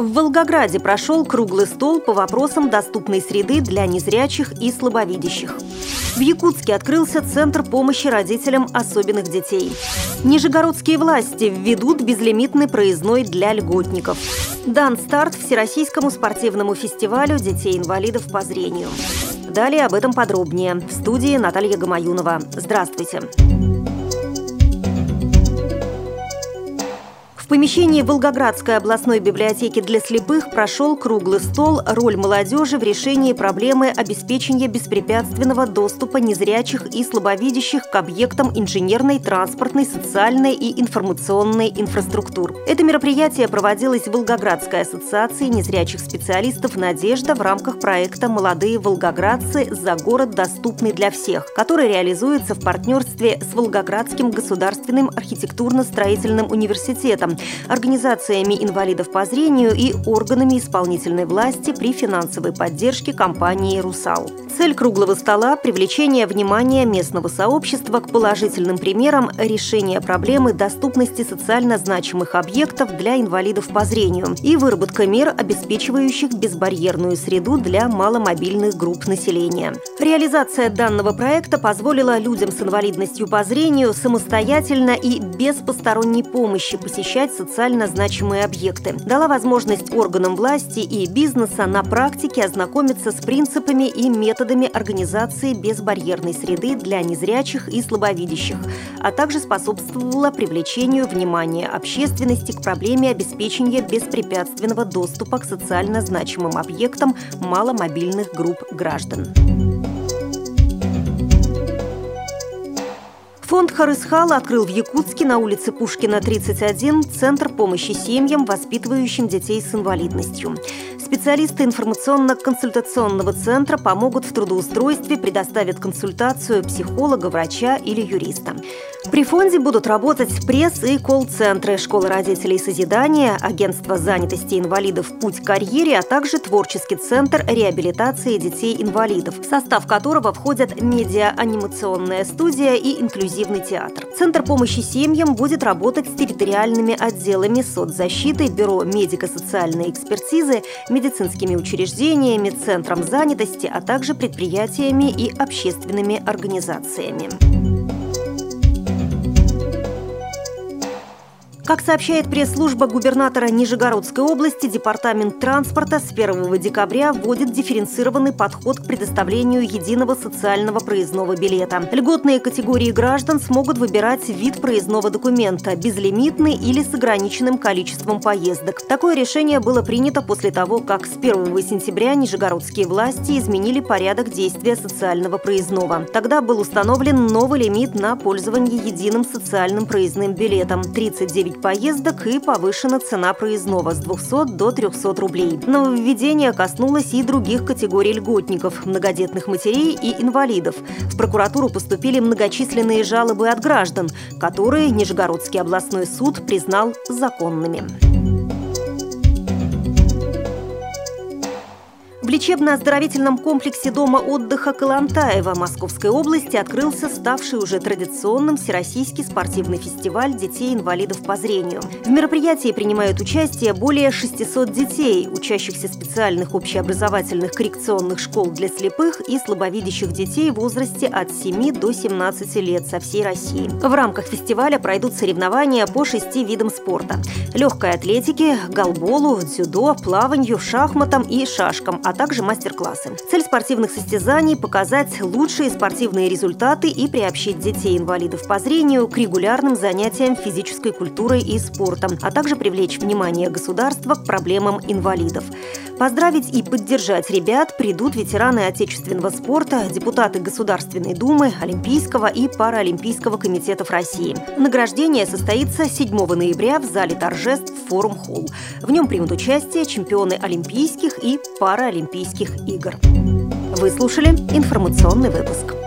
В Волгограде прошел круглый стол по вопросам доступной среды для незрячих и слабовидящих. В Якутске открылся Центр помощи родителям особенных детей. Нижегородские власти введут безлимитный проездной для льготников. Дан старт Всероссийскому спортивному фестивалю детей-инвалидов по зрению. Далее об этом подробнее. В студии Наталья Гамаюнова. Здравствуйте. Здравствуйте. Помещении Волгоградской областной библиотеки для слепых прошел круглый стол «Роль молодежи в решении проблемы обеспечения беспрепятственного доступа незрячих и слабовидящих к объектам инженерной, транспортной, социальной и информационной инфраструктур». Это мероприятие проводилось в Волгоградской ассоциации незрячих специалистов «Надежда» в рамках проекта «Молодые волгоградцы за город, доступный для всех», который реализуется в партнерстве с Волгоградским государственным архитектурно-строительным университетом, организациями инвалидов по зрению и органами исполнительной власти при финансовой поддержке компании «Русал». Цель круглого стола – привлечение внимания местного сообщества к положительным примерам решения проблемы доступности социально значимых объектов для инвалидов по зрению и выработка мер, обеспечивающих безбарьерную среду для маломобильных групп населения. Реализация данного проекта позволила людям с инвалидностью по зрению самостоятельно и без посторонней помощи посещать социально значимые объекты, дала возможность органам власти и бизнеса на практике ознакомиться с принципами и методами организации безбарьерной среды для незрячих и слабовидящих, а также способствовала привлечению внимания общественности к проблеме обеспечения беспрепятственного доступа к социально значимым объектам маломобильных групп граждан. Фонд Харысхал открыл в Якутске на улице Пушкина, 31, Центр помощи семьям, воспитывающим детей с инвалидностью. Специалисты информационно-консультационного центра помогут в трудоустройстве, предоставят консультацию психолога, врача или юриста. При фонде будут работать пресс- и колл-центры, школы родителей созидания, агентство занятости инвалидов «Путь к карьере», а также творческий центр реабилитации детей-инвалидов, в состав которого входят медиа-анимационная студия и инклюзивный театр. Центр помощи семьям будет работать с территориальными отделами соцзащиты, бюро медико-социальной экспертизы, медицинскими учреждениями, центром занятости, а также предприятиями и общественными организациями. Как сообщает пресс-служба губернатора Нижегородской области, Департамент транспорта с 1 декабря вводит дифференцированный подход к предоставлению единого социального проездного билета. Льготные категории граждан смогут выбирать вид проездного документа – безлимитный или с ограниченным количеством поездок. Такое решение было принято после того, как с 1 сентября нижегородские власти изменили порядок действия социального проездного. Тогда был установлен новый лимит на пользование единым социальным проездным билетом – 39 поездок и повышена цена проездного с 200 до 300 рублей. Нововведение коснулось и других категорий льготников – многодетных матерей и инвалидов. В прокуратуру поступили многочисленные жалобы от граждан, которые Нижегородский областной суд признал законными. Лечебно-оздоровительном комплексе дома отдыха Калантаева Московской области открылся ставший уже традиционным Всероссийский спортивный фестиваль детей-инвалидов по зрению. В мероприятии принимают участие более 600 детей, учащихся специальных общеобразовательных коррекционных школ для слепых и слабовидящих детей в возрасте от 7 до 17 лет со всей России. В рамках фестиваля пройдут соревнования по шести видам спорта – легкой атлетике, голболу, дзюдо, плаванию, шахматам и шашкам, а также мастер-классы. Цель спортивных состязаний – показать лучшие спортивные результаты и приобщить детей-инвалидов по зрению к регулярным занятиям физической культурой и спортом, а также привлечь внимание государства к проблемам инвалидов. Поздравить и поддержать ребят придут ветераны отечественного спорта, депутаты Государственной Думы, Олимпийского и Паралимпийского комитетов России. Награждение состоится 7 ноября в зале торжеств Форум Холл. В нем примут участие чемпионы Олимпийских и Паралимпийских игр. Вы слушали информационный выпуск.